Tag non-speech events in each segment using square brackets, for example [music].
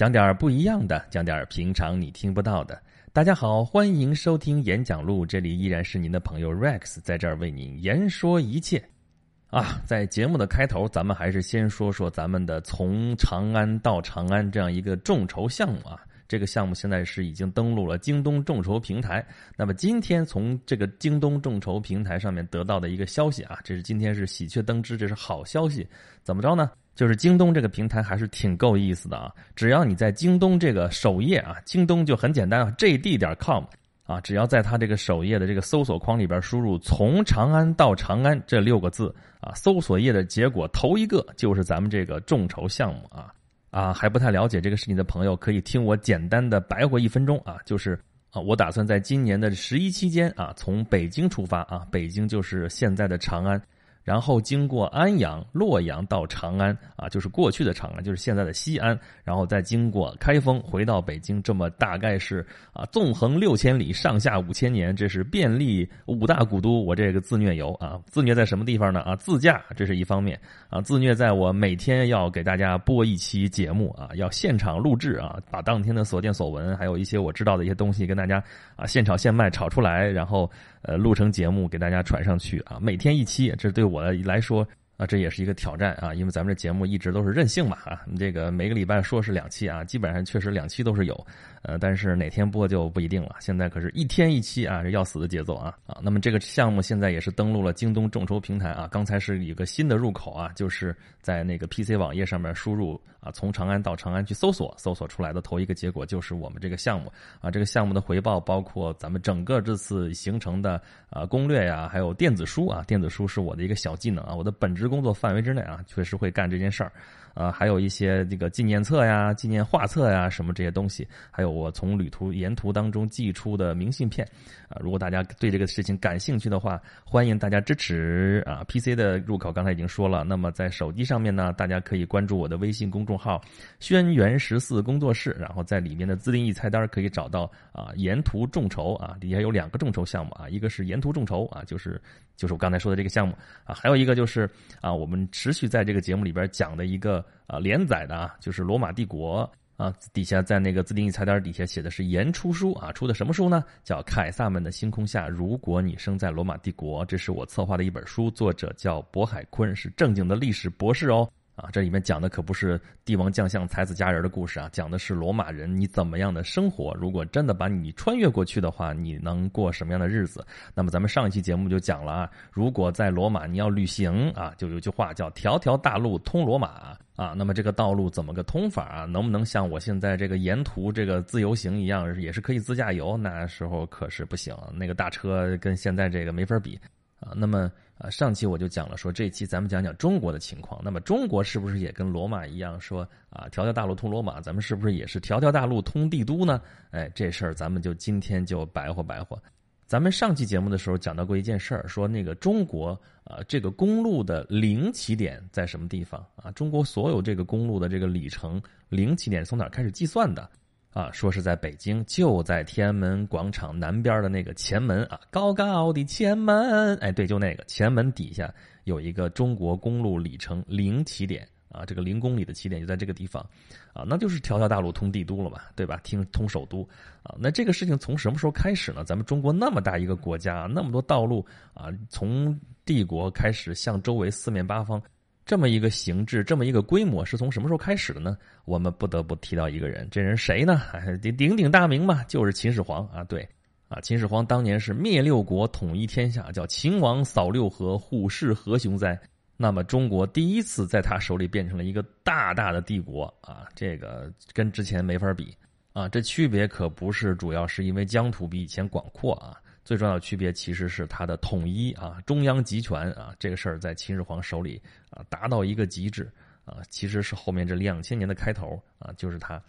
讲点不一样的，讲点平常你听不到的。大家好，欢迎收听演讲录，这里依然是您的朋友 Rex，在这儿为您言说一切。啊，在节目的开头，咱们还是先说说咱们的从长安到长安这样一个众筹项目啊。这个项目现在是已经登录了京东众筹平台。那么今天从这个京东众筹平台上面得到的一个消息啊，这是今天是喜鹊登枝，这是好消息。怎么着呢？就是京东这个平台还是挺够意思的啊！只要你在京东这个首页啊，京东就很简单啊，jd 点 com 啊，只要在它这个首页的这个搜索框里边输入“从长安到长安”这六个字啊，搜索页的结果头一个就是咱们这个众筹项目啊。啊，还不太了解这个事情的朋友，可以听我简单的白活一分钟啊，就是啊，我打算在今年的十一期间啊，从北京出发啊，北京就是现在的长安。然后经过安阳、洛阳到长安啊，就是过去的长安，就是现在的西安，然后再经过开封回到北京，这么大概是啊，纵横六千里，上下五千年，这是便利五大古都。我这个自虐游啊，自虐在什么地方呢？啊，自驾这是一方面啊，自虐在我每天要给大家播一期节目啊，要现场录制啊，把当天的所见所闻，还有一些我知道的一些东西跟大家啊现炒现卖炒出来，然后。呃，录成节目给大家传上去啊，每天一期，这对我来说啊，这也是一个挑战啊，因为咱们这节目一直都是任性嘛啊，这个每个礼拜说是两期啊，基本上确实两期都是有。呃，但是哪天播就不一定了。现在可是一天一期啊，这要死的节奏啊啊！那么这个项目现在也是登录了京东众筹平台啊。刚才是一个新的入口啊，就是在那个 PC 网页上面输入啊，从长安到长安去搜索，搜索出来的头一个结果就是我们这个项目啊。这个项目的回报包括咱们整个这次行程的啊攻略呀，还有电子书啊。电子书是我的一个小技能啊，我的本职工作范围之内啊，确实会干这件事儿。啊，还有一些这个纪念册呀、纪念画册呀，什么这些东西，还有我从旅途沿途当中寄出的明信片，啊，如果大家对这个事情感兴趣的话，欢迎大家支持啊。PC 的入口刚才已经说了，那么在手机上面呢，大家可以关注我的微信公众号“轩辕十四工作室”，然后在里面的自定义菜单可以找到啊，沿途众筹啊，底下有两个众筹项目啊，一个是沿途众筹啊，就是就是我刚才说的这个项目啊，还有一个就是啊，我们持续在这个节目里边讲的一个。啊，连载的啊，就是罗马帝国啊，底下在那个自定义菜单底下写的是言出书啊，出的什么书呢？叫《凯撒们的星空下，如果你生在罗马帝国》，这是我策划的一本书，作者叫渤海坤，是正经的历史博士哦。啊，这里面讲的可不是帝王将相、才子佳人的故事啊，讲的是罗马人你怎么样的生活。如果真的把你穿越过去的话，你能过什么样的日子？那么咱们上一期节目就讲了啊，如果在罗马你要旅行啊，就有句话叫“条条大路通罗马”啊。那么这个道路怎么个通法啊？能不能像我现在这个沿途这个自由行一样，也是可以自驾游？那时候可是不行，那个大车跟现在这个没法比啊。那么。啊，上期我就讲了，说这期咱们讲讲中国的情况。那么中国是不是也跟罗马一样，说啊，条条大路通罗马？咱们是不是也是条条大路通帝都呢？哎，这事儿咱们就今天就白活白活。咱们上期节目的时候讲到过一件事儿，说那个中国啊，这个公路的零起点在什么地方啊？中国所有这个公路的这个里程零起点从哪开始计算的？啊，说是在北京，就在天安门广场南边的那个前门啊，高高的前门，哎，对，就那个前门底下有一个中国公路里程零起点啊，这个零公里的起点就在这个地方，啊，那就是条条大路通帝都了嘛，对吧？听通首都啊，那这个事情从什么时候开始呢？咱们中国那么大一个国家，那么多道路啊，从帝国开始向周围四面八方。这么一个形制，这么一个规模，是从什么时候开始的呢？我们不得不提到一个人，这人谁呢？[laughs] 鼎鼎鼎大名嘛，就是秦始皇啊！对，啊，秦始皇当年是灭六国，统一天下，叫秦王扫六合，虎视何雄哉？那么中国第一次在他手里变成了一个大大的帝国啊！这个跟之前没法比啊！这区别可不是主要是因为疆土比以前广阔啊。最重要的区别其实是它的统一啊，中央集权啊，这个事儿在秦始皇手里啊达到一个极致啊，其实是后面这两千年的开头啊，就是他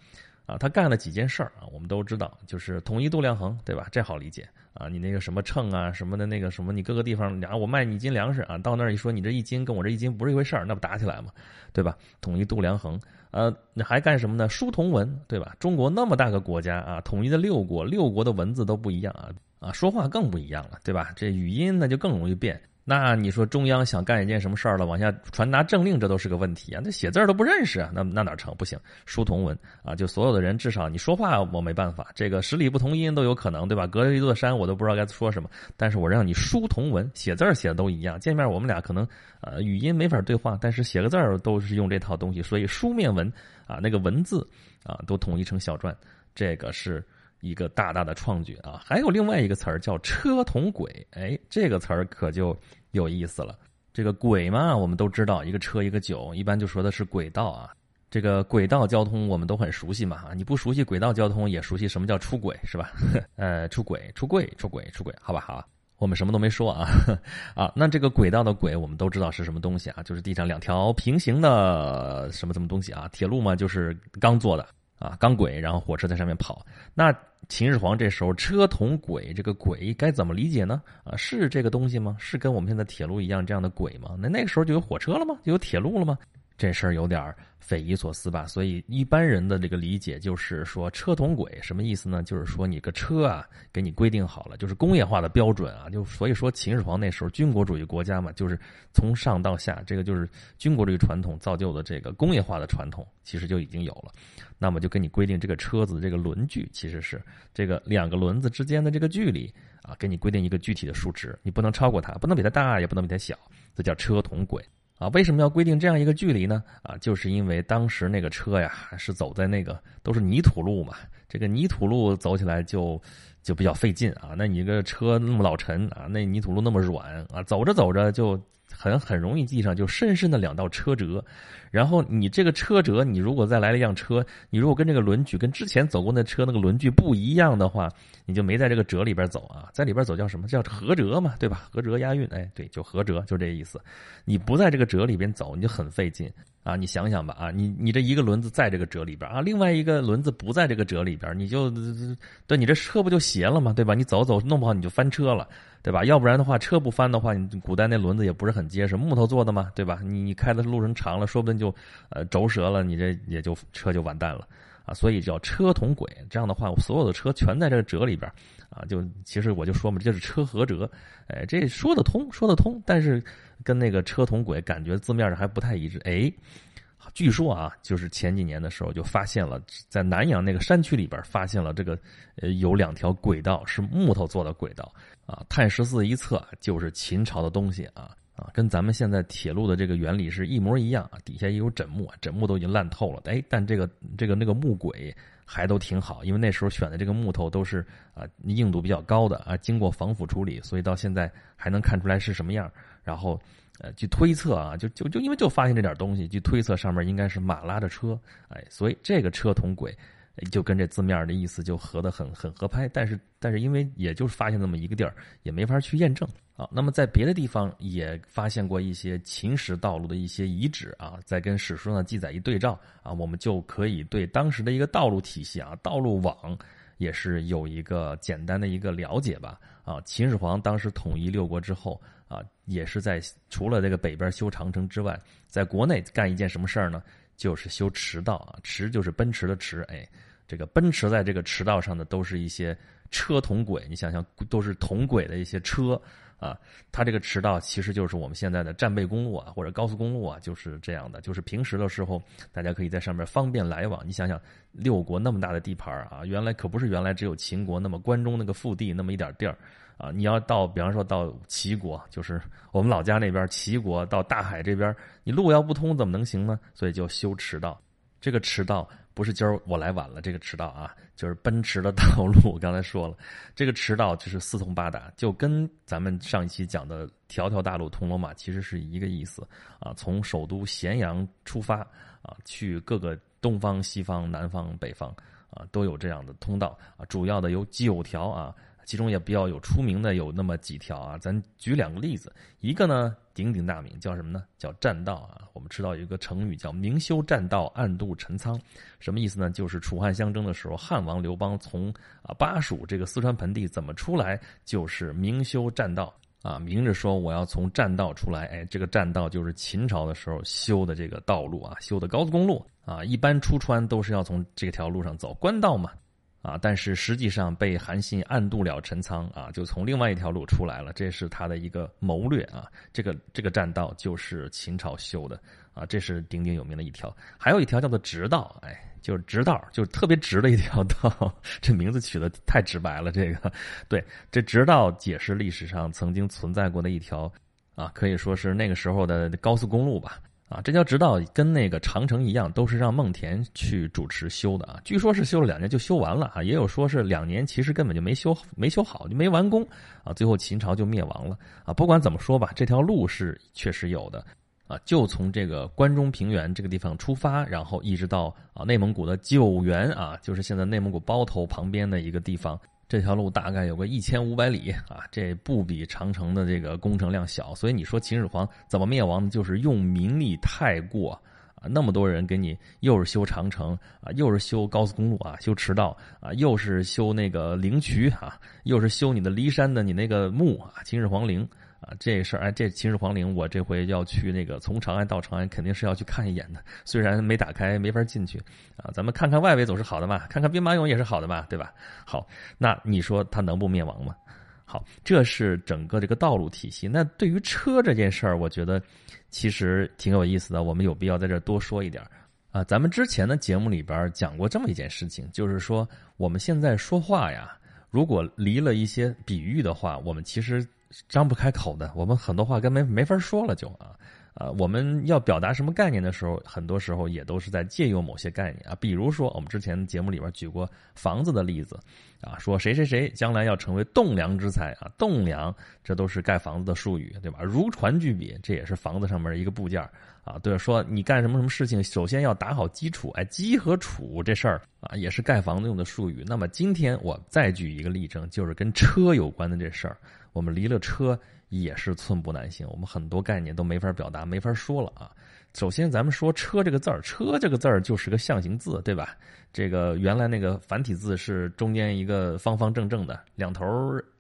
啊，他干了几件事儿啊，我们都知道，就是统一度量衡，对吧？这好理解啊，你那个什么秤啊，什么的那个什么，你各个地方啊，我卖你一斤粮食啊，到那儿一说你这一斤跟我这一斤不是一回事儿，那不打起来吗？对吧？统一度量衡，呃，你还干什么呢？书同文，对吧？中国那么大个国家啊，统一的六国，六国的文字都不一样啊。啊，说话更不一样了，对吧？这语音那就更容易变那你说中央想干一件什么事儿了，往下传达政令，这都是个问题啊！那写字儿都不认识啊，那那哪成？不行，书同文啊，就所有的人至少你说话我没办法，这个十里不同音都有可能，对吧？隔着一座山我都不知道该说什么，但是我让你书同文，写字写的都一样。见面我们俩可能呃语音没法对话，但是写个字儿都是用这套东西，所以书面文啊那个文字啊都统一成小篆，这个是。一个大大的创举啊！还有另外一个词儿叫车同轨，哎，这个词儿可就有意思了。这个轨嘛，我们都知道，一个车一个九，一般就说的是轨道啊。这个轨道交通我们都很熟悉嘛，你不熟悉轨道交通，也熟悉什么叫出轨是吧？[laughs] 呃，出轨、出轨、出轨、出轨，好吧，好，我们什么都没说啊 [laughs] 啊。那这个轨道的轨，我们都知道是什么东西啊？就是地上两条平行的什么什么东西啊？铁路嘛，就是钢做的。啊，钢轨，然后火车在上面跑。那秦始皇这时候车同轨，这个轨该怎么理解呢？啊，是这个东西吗？是跟我们现在铁路一样这样的轨吗？那那个时候就有火车了吗？就有铁路了吗？这事儿有点匪夷所思吧？所以一般人的这个理解就是说车同轨什么意思呢？就是说你个车啊，给你规定好了，就是工业化的标准啊。就所以说秦始皇那时候军国主义国家嘛，就是从上到下，这个就是军国主义传统造就的这个工业化的传统，其实就已经有了。那么就给你规定这个车子这个轮距其实是这个两个轮子之间的这个距离啊，给你规定一个具体的数值，你不能超过它，不能比它大，也不能比它小，这叫车同轨。啊，为什么要规定这样一个距离呢？啊，就是因为当时那个车呀是走在那个都是泥土路嘛，这个泥土路走起来就就比较费劲啊。那你个车那么老沉啊，那泥土路那么软啊，走着走着就。很很容易地上就深深的两道车辙，然后你这个车辙，你如果再来了一辆车，你如果跟这个轮距跟之前走过那车那个轮距不一样的话，你就没在这个辙里边走啊，在里边走叫什么叫合辙嘛，对吧？合辙押韵，哎，对，就合辙，就这意思。你不在这个辙里边走，你就很费劲啊。你想想吧，啊，你你这一个轮子在这个辙里边啊，另外一个轮子不在这个辙里边，你就对，你这车不就斜了吗？对吧？你走走弄不好你就翻车了。对吧？要不然的话，车不翻的话，你古代那轮子也不是很结实，木头做的嘛，对吧？你你开的路程长了，说不定就呃轴折了，你这也就车就完蛋了啊！所以叫车同轨，这样的话，我所有的车全在这个辙里边啊。就其实我就说嘛，这是车合辙，哎，这说得通，说得通，但是跟那个车同轨感觉字面上还不太一致，哎。据说啊，就是前几年的时候就发现了，在南阳那个山区里边发现了这个，呃，有两条轨道是木头做的轨道啊。碳十四一测就是秦朝的东西啊啊，跟咱们现在铁路的这个原理是一模一样啊。底下也有枕木，枕木都已经烂透了，哎，但这个这个那个木轨还都挺好，因为那时候选的这个木头都是啊硬度比较高的啊，经过防腐处理，所以到现在还能看出来是什么样。然后。呃，据推测啊，就就就因为就发现这点东西，据推测上面应该是马拉着车，哎，所以这个车同轨，就跟这字面的意思就合得很很合拍。但是但是因为也就是发现那么一个地儿，也没法去验证啊。那么在别的地方也发现过一些秦时道路的一些遗址啊，在跟史书上记载一对照啊，我们就可以对当时的一个道路体系啊，道路网也是有一个简单的一个了解吧。啊，秦始皇当时统一六国之后。啊，也是在除了这个北边修长城之外，在国内干一件什么事儿呢？就是修驰道啊，驰就是奔驰的驰，哎，这个奔驰在这个驰道上的都是一些车同轨，你想想都是同轨的一些车啊，它这个驰道其实就是我们现在的战备公路啊，或者高速公路啊，就是这样的，就是平时的时候大家可以在上面方便来往。你想想，六国那么大的地盘啊，原来可不是原来只有秦国那么关中那个腹地那么一点地儿。啊，你要到，比方说到齐国，就是我们老家那边齐国到大海这边，你路要不通怎么能行呢？所以就修驰道。这个驰道不是今儿我来晚了，这个迟到啊，就是奔驰的道路。我刚才说了，这个迟到就是四通八达，就跟咱们上一期讲的条条大路通罗马其实是一个意思啊。从首都咸阳出发啊，去各个东方、西方、南方、北方啊，都有这样的通道啊。主要的有九条啊。其中也比较有出名的有那么几条啊，咱举两个例子。一个呢鼎鼎大名，叫什么呢？叫栈道啊。我们知道有一个成语叫“明修栈道，暗度陈仓”，什么意思呢？就是楚汉相争的时候，汉王刘邦从啊巴蜀这个四川盆地怎么出来，就是明修栈道啊，明着说我要从栈道出来。哎，这个栈道就是秦朝的时候修的这个道路啊，修的高速公路啊。一般出川都是要从这条路上走，官道嘛。啊，但是实际上被韩信暗渡了陈仓啊，就从另外一条路出来了，这是他的一个谋略啊。这个这个栈道就是秦朝修的啊，这是鼎鼎有名的一条。还有一条叫做直道，哎，就是直道，就是特别直的一条道。这名字取得太直白了，这个对，这直道解释历史上曾经存在过的一条啊，可以说是那个时候的高速公路吧。啊，这条直道跟那个长城一样，都是让孟田去主持修的啊。据说是修了两年就修完了啊，也有说是两年，其实根本就没修没修好，就没完工啊。最后秦朝就灭亡了啊。不管怎么说吧，这条路是确实有的啊。就从这个关中平原这个地方出发，然后一直到啊内蒙古的九原啊，就是现在内蒙古包头旁边的一个地方。这条路大概有个一千五百里啊，这不比长城的这个工程量小，所以你说秦始皇怎么灭亡呢？就是用民力太过啊，那么多人给你又是修长城啊，又是修高速公路啊，修驰道啊，又是修那个陵渠啊，又是修你的骊山的你那个墓啊，秦始皇陵。这事儿哎，这秦始皇陵，我这回要去那个从长安到长安，肯定是要去看一眼的。虽然没打开，没法进去啊，咱们看看外围总是好的嘛，看看兵马俑也是好的嘛，对吧？好，那你说它能不灭亡吗？好，这是整个这个道路体系。那对于车这件事儿，我觉得其实挺有意思的，我们有必要在这儿多说一点啊。咱们之前的节目里边讲过这么一件事情，就是说我们现在说话呀，如果离了一些比喻的话，我们其实。张不开口的，我们很多话跟没没法说了，就啊，呃，我们要表达什么概念的时候，很多时候也都是在借用某些概念啊。比如说，我们之前节目里边举过房子的例子，啊，说谁谁谁将来要成为栋梁之才啊，栋梁这都是盖房子的术语，对吧？如椽巨笔，这也是房子上面一个部件啊。对，说你干什么什么事情，首先要打好基础，哎，基和础这事儿啊，也是盖房子用的术语。那么今天我再举一个例证，就是跟车有关的这事儿。我们离了车也是寸步难行，我们很多概念都没法表达，没法说了啊。首先，咱们说“车”这个字儿，“车”这个字儿就是个象形字，对吧？这个原来那个繁体字是中间一个方方正正的，两头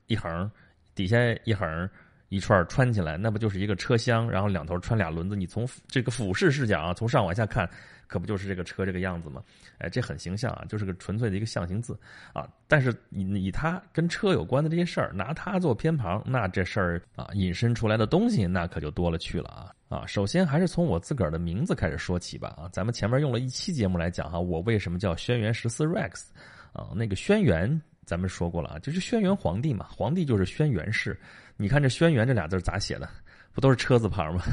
一横，底下一横，一串穿起来，那不就是一个车厢？然后两头穿俩轮子，你从这个俯视视角啊，从上往下看。可不就是这个车这个样子吗？哎，这很形象啊，就是个纯粹的一个象形字啊。但是以以它跟车有关的这些事儿，拿它做偏旁，那这事儿啊引申出来的东西那可就多了去了啊啊！首先还是从我自个儿的名字开始说起吧啊。咱们前面用了一期节目来讲哈，我为什么叫轩辕十四 Rex 啊？那个轩辕咱们说过了啊，就是轩辕皇帝嘛，皇帝就是轩辕氏。你看这轩辕这俩字咋写的？不都是车字旁吗？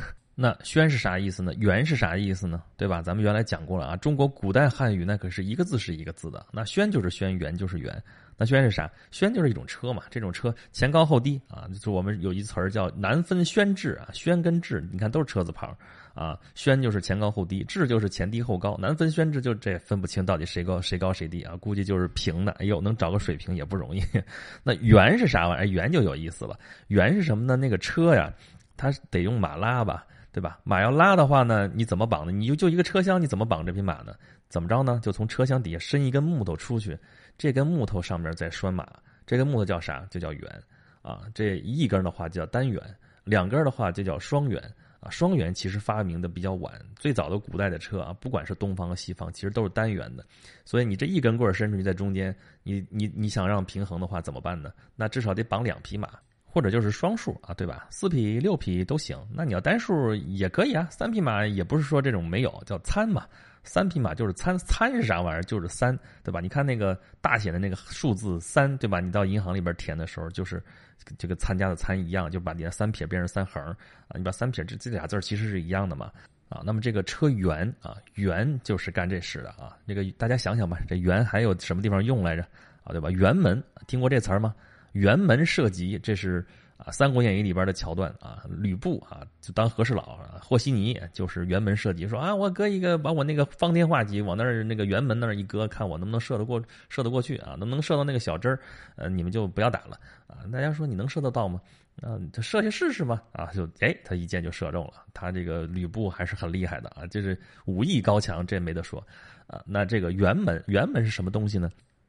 那“轩”是啥意思呢？“辕”是啥意思呢？对吧？咱们原来讲过了啊。中国古代汉语那可是一个字是一个字的。那“轩”就是“轩”，“辕”就是“辕”。那“轩”是啥？“轩”就是一种车嘛。这种车前高后低啊，就我们有一词儿叫“难分轩轾”啊。“轩”跟“轾”，你看都是车字旁啊。“轩”就是前高后低，“轾”就是前低后高。难分轩轾，就这分不清到底谁高谁高谁低啊。估计就是平的。哎呦，能找个水平也不容易。[laughs] 那“辕”是啥玩意儿？“辕”就有意思了。“辕”是什么呢？那个车呀，它得用马拉吧。对吧？马要拉的话呢，你怎么绑呢？你就就一个车厢，你怎么绑这匹马呢？怎么着呢？就从车厢底下伸一根木头出去，这根木头上面再拴马，这根木头叫啥？就叫辕啊。这一根的话就叫单辕，两根的话就叫双辕啊。双辕其实发明的比较晚，最早的古代的车啊，不管是东方和西方，其实都是单辕的。所以你这一根棍伸出去在中间，你你你想让平衡的话怎么办呢？那至少得绑两匹马。或者就是双数啊，对吧？四匹、六匹都行。那你要单数也可以啊。三匹马也不是说这种没有，叫参嘛。三匹马就是参，参是啥玩意儿？就是三，对吧？你看那个大写的那个数字三，对吧？你到银行里边填的时候，就是这个参加的参一样，就把你的三撇变成三横啊。你把三撇这这俩字其实是一样的嘛啊。那么这个车辕啊，辕就是干这事的啊。那个大家想想吧，这辕还有什么地方用来着啊？对吧？辕门听过这词儿吗？辕门射戟，这是啊《三国演义》里边的桥段啊。吕布啊，就当和事佬，啊和稀泥就是辕门射戟，说啊，我搁一个把我那个方天画戟往那儿那个辕门那儿一搁，看我能不能射得过，射得过去啊？能不能射到那个小针儿？呃，你们就不要打了啊！大家说你能射得到吗？那就射下试试吧！啊，就哎，他一箭就射中了。他这个吕布还是很厉害的啊，就是武艺高强，这没得说啊。那这个辕门，辕门是什么东西呢？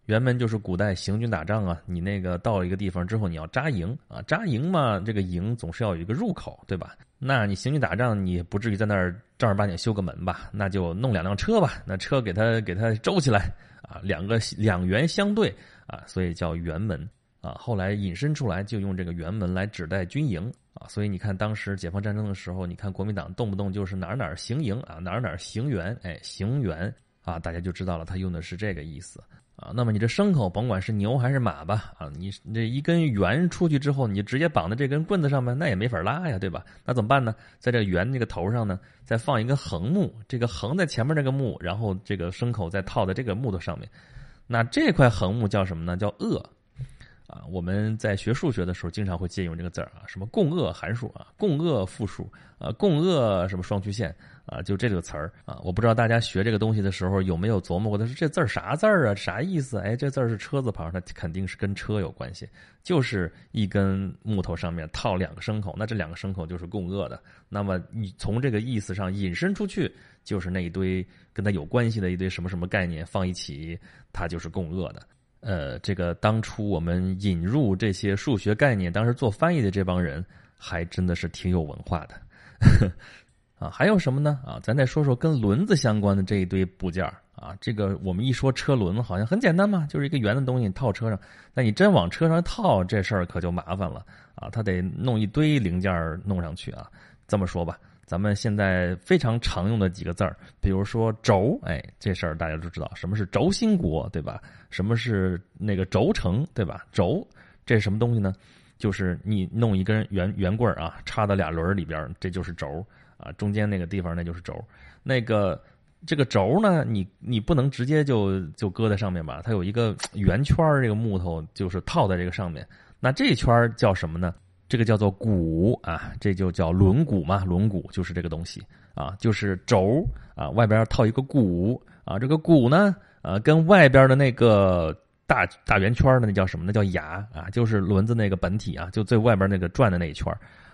辕门就是古代行军打仗啊，你那个到一个地方之后，你要扎营啊，扎营嘛，这个营总是要有一个入口，对吧？那你行军打仗，你不至于在那儿正儿八经修个门吧？那就弄两辆车吧，那车给它给它周起来啊，两个两元相对啊，所以叫辕门啊。后来引申出来就用这个辕门来指代军营啊。所以你看当时解放战争的时候，你看国民党动不动就是哪儿哪儿行营啊，哪儿哪儿行辕，哎，行辕啊，大家就知道了，他用的是这个意思。啊，那么你这牲口，甭管是牛还是马吧，啊，你这一根圆出去之后，你就直接绑在这根棍子上面，那也没法拉呀，对吧？那怎么办呢？在这圆这个头上呢，再放一根横木，这个横在前面那个木，然后这个牲口再套在这个木头上面，那这块横木叫什么呢？叫轭。啊，我们在学数学的时候经常会借用这个字儿啊，什么共轭函数啊，共轭复数啊，共轭什么双曲线啊，就这个词儿啊，我不知道大家学这个东西的时候有没有琢磨过，他说这字儿啥字儿啊，啥意思？哎，这字儿是车字旁，那肯定是跟车有关系，就是一根木头上面套两个牲口，那这两个牲口就是共轭的。那么你从这个意思上引申出去，就是那一堆跟它有关系的一堆什么什么概念放一起，它就是共轭的。呃，这个当初我们引入这些数学概念，当时做翻译的这帮人还真的是挺有文化的，啊，还有什么呢？啊，咱再说说跟轮子相关的这一堆部件啊。这个我们一说车轮，好像很简单嘛，就是一个圆的东西套车上。那你真往车上套，这事儿可就麻烦了啊，他得弄一堆零件弄上去啊。这么说吧。咱们现在非常常用的几个字儿，比如说轴，哎，这事儿大家都知道，什么是轴心国，对吧？什么是那个轴承，对吧？轴，这是什么东西呢？就是你弄一根圆圆棍儿啊，插到俩轮儿里边，这就是轴啊。中间那个地方那就是轴。那个这个轴呢，你你不能直接就就搁在上面吧？它有一个圆圈，这个木头就是套在这个上面。那这圈叫什么呢？这个叫做鼓啊，这就叫轮毂嘛，轮毂就是这个东西啊，就是轴啊，外边套一个鼓啊，这个鼓呢，呃，跟外边的那个大大圆圈的那叫什么？那叫牙啊，就是轮子那个本体啊，就最外边那个转的那一圈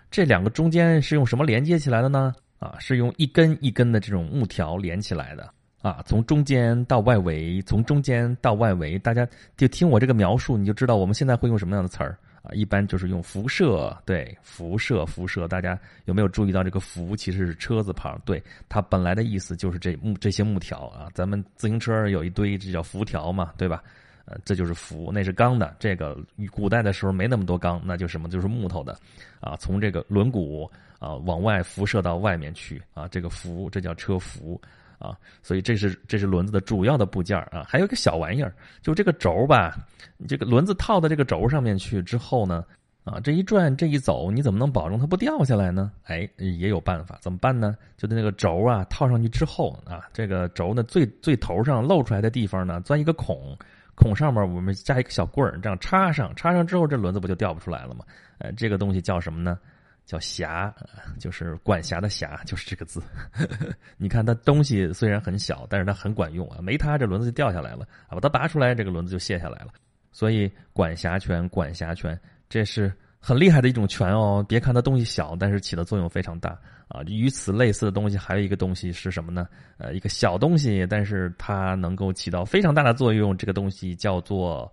这两个中间是用什么连接起来的呢？啊，是用一根一根的这种木条连起来的啊，从中间到外围，从中间到外围，大家就听我这个描述，你就知道我们现在会用什么样的词儿。啊，一般就是用辐射，对，辐射，辐射。大家有没有注意到这个“辐”其实是车字旁？对，它本来的意思就是这木这些木条啊。咱们自行车有一堆，这叫辐条嘛，对吧？呃，这就是辐，那是钢的。这个古代的时候没那么多钢，那就什么就是木头的啊。从这个轮毂啊往外辐射到外面去啊，这个辐，这叫车辐。啊，所以这是这是轮子的主要的部件啊，还有一个小玩意儿，就这个轴吧，你这个轮子套到这个轴上面去之后呢，啊，这一转这一走，你怎么能保证它不掉下来呢？哎，也有办法，怎么办呢？就那个轴啊套上去之后啊，这个轴呢最最头上露出来的地方呢，钻一个孔，孔上面我们加一个小棍儿，这样插上，插上之后这轮子不就掉不出来了吗？呃，这个东西叫什么呢？叫匣，就是管辖的辖，就是这个字。[laughs] 你看它东西虽然很小，但是它很管用啊。没它，这轮子就掉下来了。把它拔出来，这个轮子就卸下来了。所以管辖权，管辖权，这是很厉害的一种权哦。别看它东西小，但是起的作用非常大啊。与此类似的东西还有一个东西是什么呢？呃，一个小东西，但是它能够起到非常大的作用。这个东西叫做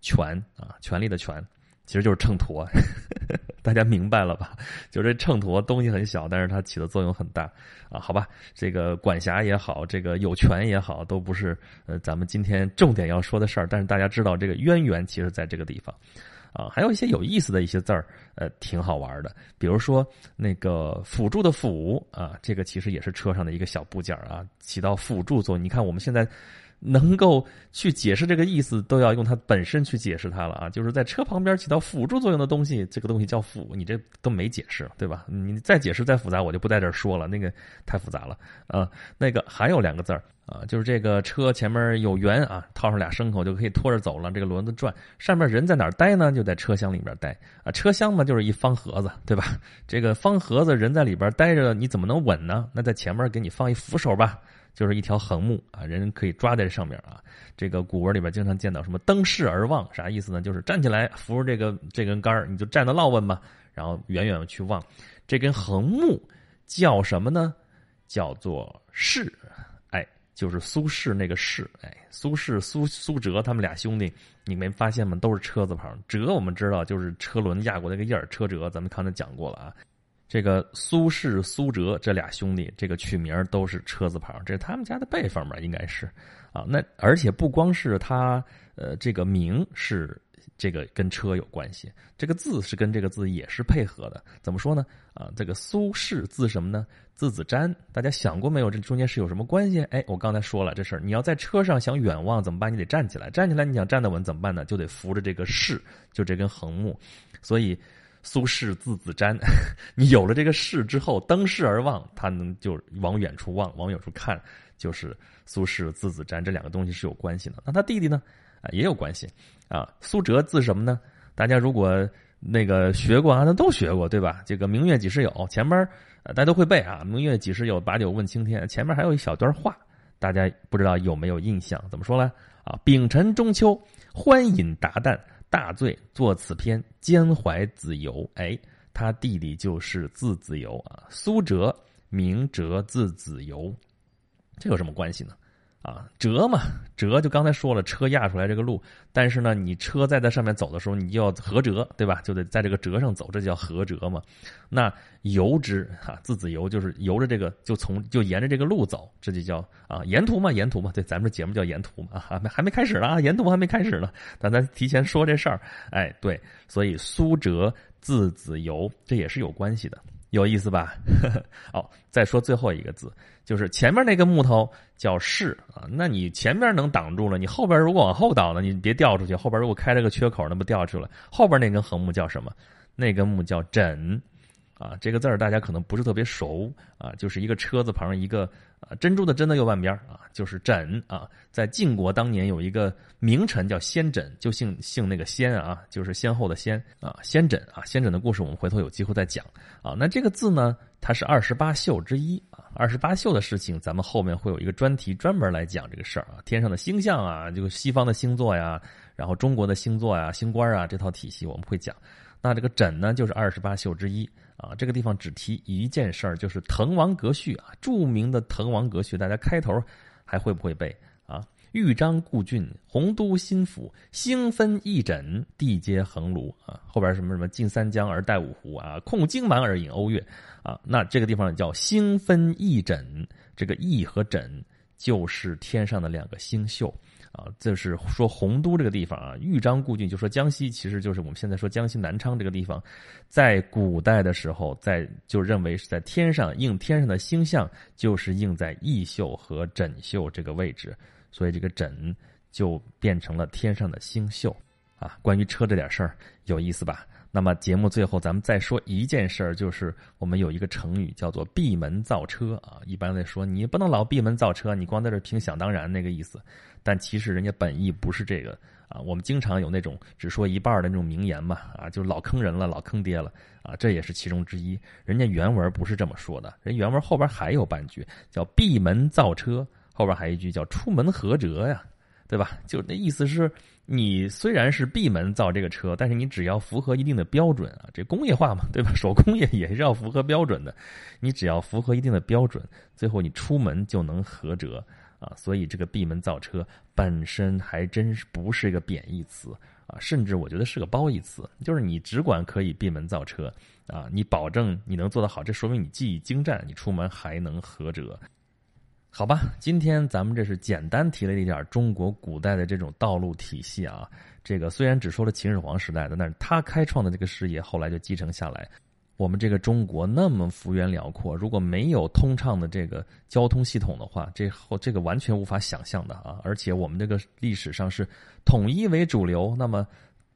权啊，权力的权。其实就是秤砣，[laughs] 大家明白了吧？就这秤砣东西很小，但是它起的作用很大啊。好吧，这个管辖也好，这个有权也好，都不是呃咱们今天重点要说的事儿。但是大家知道这个渊源，其实在这个地方啊。还有一些有意思的一些字儿，呃，挺好玩的。比如说那个辅助的辅啊，这个其实也是车上的一个小部件啊，起到辅助作用。你看我们现在。能够去解释这个意思，都要用它本身去解释它了啊！就是在车旁边起到辅助作用的东西，这个东西叫辅，你这都没解释，对吧？你再解释再复杂，我就不在这儿说了，那个太复杂了啊。那个还有两个字儿啊，就是这个车前面有辕啊，套上俩牲口就可以拖着走了，这个轮子转，上面人在哪儿待呢？就在车厢里边待啊。车厢嘛，就是一方盒子，对吧？这个方盒子人在里边待着，你怎么能稳呢？那在前面给你放一扶手吧。就是一条横木啊，人可以抓在这上面啊。这个古文里边经常见到什么“登势而望”，啥意思呢？就是站起来扶着这个这根杆，你就站得落稳嘛。然后远远去望，这根横木叫什么呢？叫做势，哎，就是苏轼那个势，哎，苏轼、苏苏辙他们俩兄弟，你没发现吗？都是车字旁。辙我们知道就是车轮压过那个印儿，车辙咱们刚才讲过了啊。这个苏轼、苏辙这俩兄弟，这个取名都是车字旁，这是他们家的辈分吧？应该是，啊。那而且不光是他，呃，这个名是这个跟车有关系，这个字是跟这个字也是配合的。怎么说呢？啊，这个苏轼字什么呢？字子瞻。大家想过没有？这中间是有什么关系？哎，我刚才说了这事儿。你要在车上想远望怎么办？你得站起来，站起来你想站得稳怎么办呢？就得扶着这个轼，就这根横木。所以。苏轼字子瞻，[laughs] 你有了这个轼之后，登轼而望，他能就往远处望，往远处看，就是苏轼字子瞻，这两个东西是有关系的。那他弟弟呢？啊，也有关系啊。苏辙字什么呢？大家如果那个学过啊，那都学过对吧？这个“明月几时有”，前面大家都会背啊，“明月几时有，把酒问青天”。前面还有一小段话，大家不知道有没有印象？怎么说呢？啊，丙辰中秋，欢饮达旦。大醉作此篇，兼怀子由。哎，他弟弟就是字子由啊。苏辙明哲，字子由，这有什么关系呢？啊，辙嘛，辙就刚才说了，车压出来这个路，但是呢，你车在在上面走的时候，你就要合辙，对吧？就得在这个辙上走，这叫合辙嘛。那游之哈，字子游就是游着这个，就从就沿着这个路走，这就叫啊沿途嘛，沿途嘛。对，咱们这节目叫沿途嘛，还没还没开始呢啊，沿途还没开始呢，咱咱提前说这事儿。哎，对，所以苏辙字子游，这也是有关系的。有意思吧？[laughs] 哦，再说最后一个字，就是前面那个木头叫势啊。那你前面能挡住了，你后边如果往后倒了，你别掉出去。后边如果开了个缺口，那不掉出来。后边那根横木叫什么？那根木叫枕。啊，这个字儿大家可能不是特别熟啊，就是一个车字旁一个啊珍珠的珍的右半边啊，就是枕啊。在晋国当年有一个名臣叫先枕，就姓姓那个先啊，就是先后的先啊，先枕啊，先枕的故事我们回头有机会再讲啊。那这个字呢，它是二十八宿之一啊，二十八宿的事情咱们后面会有一个专题专门来讲这个事儿啊，天上的星象啊，这个西方的星座呀，然后中国的星座呀、星官啊这套体系我们会讲。那这个枕呢，就是二十八宿之一啊。这个地方只提一件事儿，就是滕王阁序啊，著名的滕王阁序，大家开头还会不会背啊？豫章故郡，洪都新府，星分翼轸，地接衡庐啊。后边什么什么进三江而带五湖啊，控荆蛮而引瓯越啊。那这个地方叫星分翼轸，这个翼和轸就是天上的两个星宿。啊，就是说洪都这个地方啊，豫章故郡，就说江西，其实就是我们现在说江西南昌这个地方，在古代的时候，在就认为是在天上应天上的星象，就是应在翼宿和枕宿这个位置，所以这个枕就变成了天上的星宿。啊，关于车这点事儿有意思吧？那么节目最后咱们再说一件事儿，就是我们有一个成语叫做闭门造车啊。一般来说，你不能老闭门造车，你光在这听想当然那个意思。但其实人家本意不是这个啊。我们经常有那种只说一半的那种名言嘛啊，就老坑人了，老坑爹了啊，这也是其中之一。人家原文不是这么说的，人原文后边还有半句叫闭门造车，后边还一句叫出门何辙呀。对吧？就那意思是，你虽然是闭门造这个车，但是你只要符合一定的标准啊，这工业化嘛，对吧？手工业也是要符合标准的，你只要符合一定的标准，最后你出门就能合辙啊。所以这个闭门造车本身还真是不是一个贬义词啊，甚至我觉得是个褒义词，就是你只管可以闭门造车啊，你保证你能做得好，这说明你技艺精湛，你出门还能合辙。好吧，今天咱们这是简单提了一点中国古代的这种道路体系啊。这个虽然只说了秦始皇时代的，但是他开创的这个事业后来就继承下来。我们这个中国那么幅员辽阔，如果没有通畅的这个交通系统的话，这后这个完全无法想象的啊。而且我们这个历史上是统一为主流，那么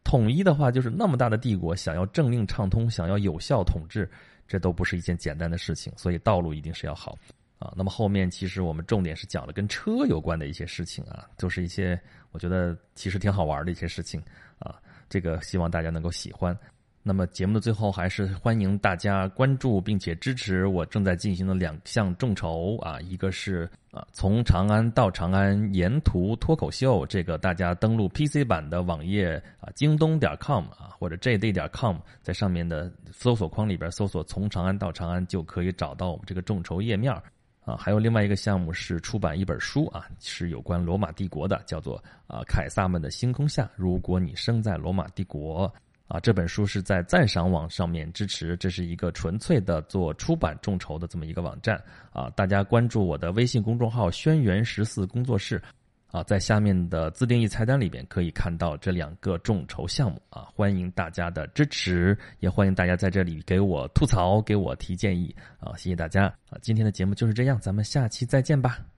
统一的话就是那么大的帝国，想要政令畅通，想要有效统治，这都不是一件简单的事情。所以道路一定是要好。啊，那么后面其实我们重点是讲了跟车有关的一些事情啊，都是一些我觉得其实挺好玩的一些事情啊，这个希望大家能够喜欢。那么节目的最后还是欢迎大家关注并且支持我正在进行的两项众筹啊，一个是啊从长安到长安沿途脱口秀，这个大家登录 PC 版的网页啊，京东点 com 啊或者 JD 点 com，在上面的搜索框里边搜索从长安到长安就可以找到我们这个众筹页面。啊，还有另外一个项目是出版一本书啊，是有关罗马帝国的，叫做《啊凯撒们的星空下》。如果你生在罗马帝国，啊，这本书是在赞赏网上面支持，这是一个纯粹的做出版众筹的这么一个网站啊。大家关注我的微信公众号“轩辕十四工作室”，啊，在下面的自定义菜单里边可以看到这两个众筹项目啊，欢迎大家的支持，也欢迎大家在这里给我吐槽，给我提建议啊，谢谢大家啊，今天的节目就是这样，咱们下期再见吧。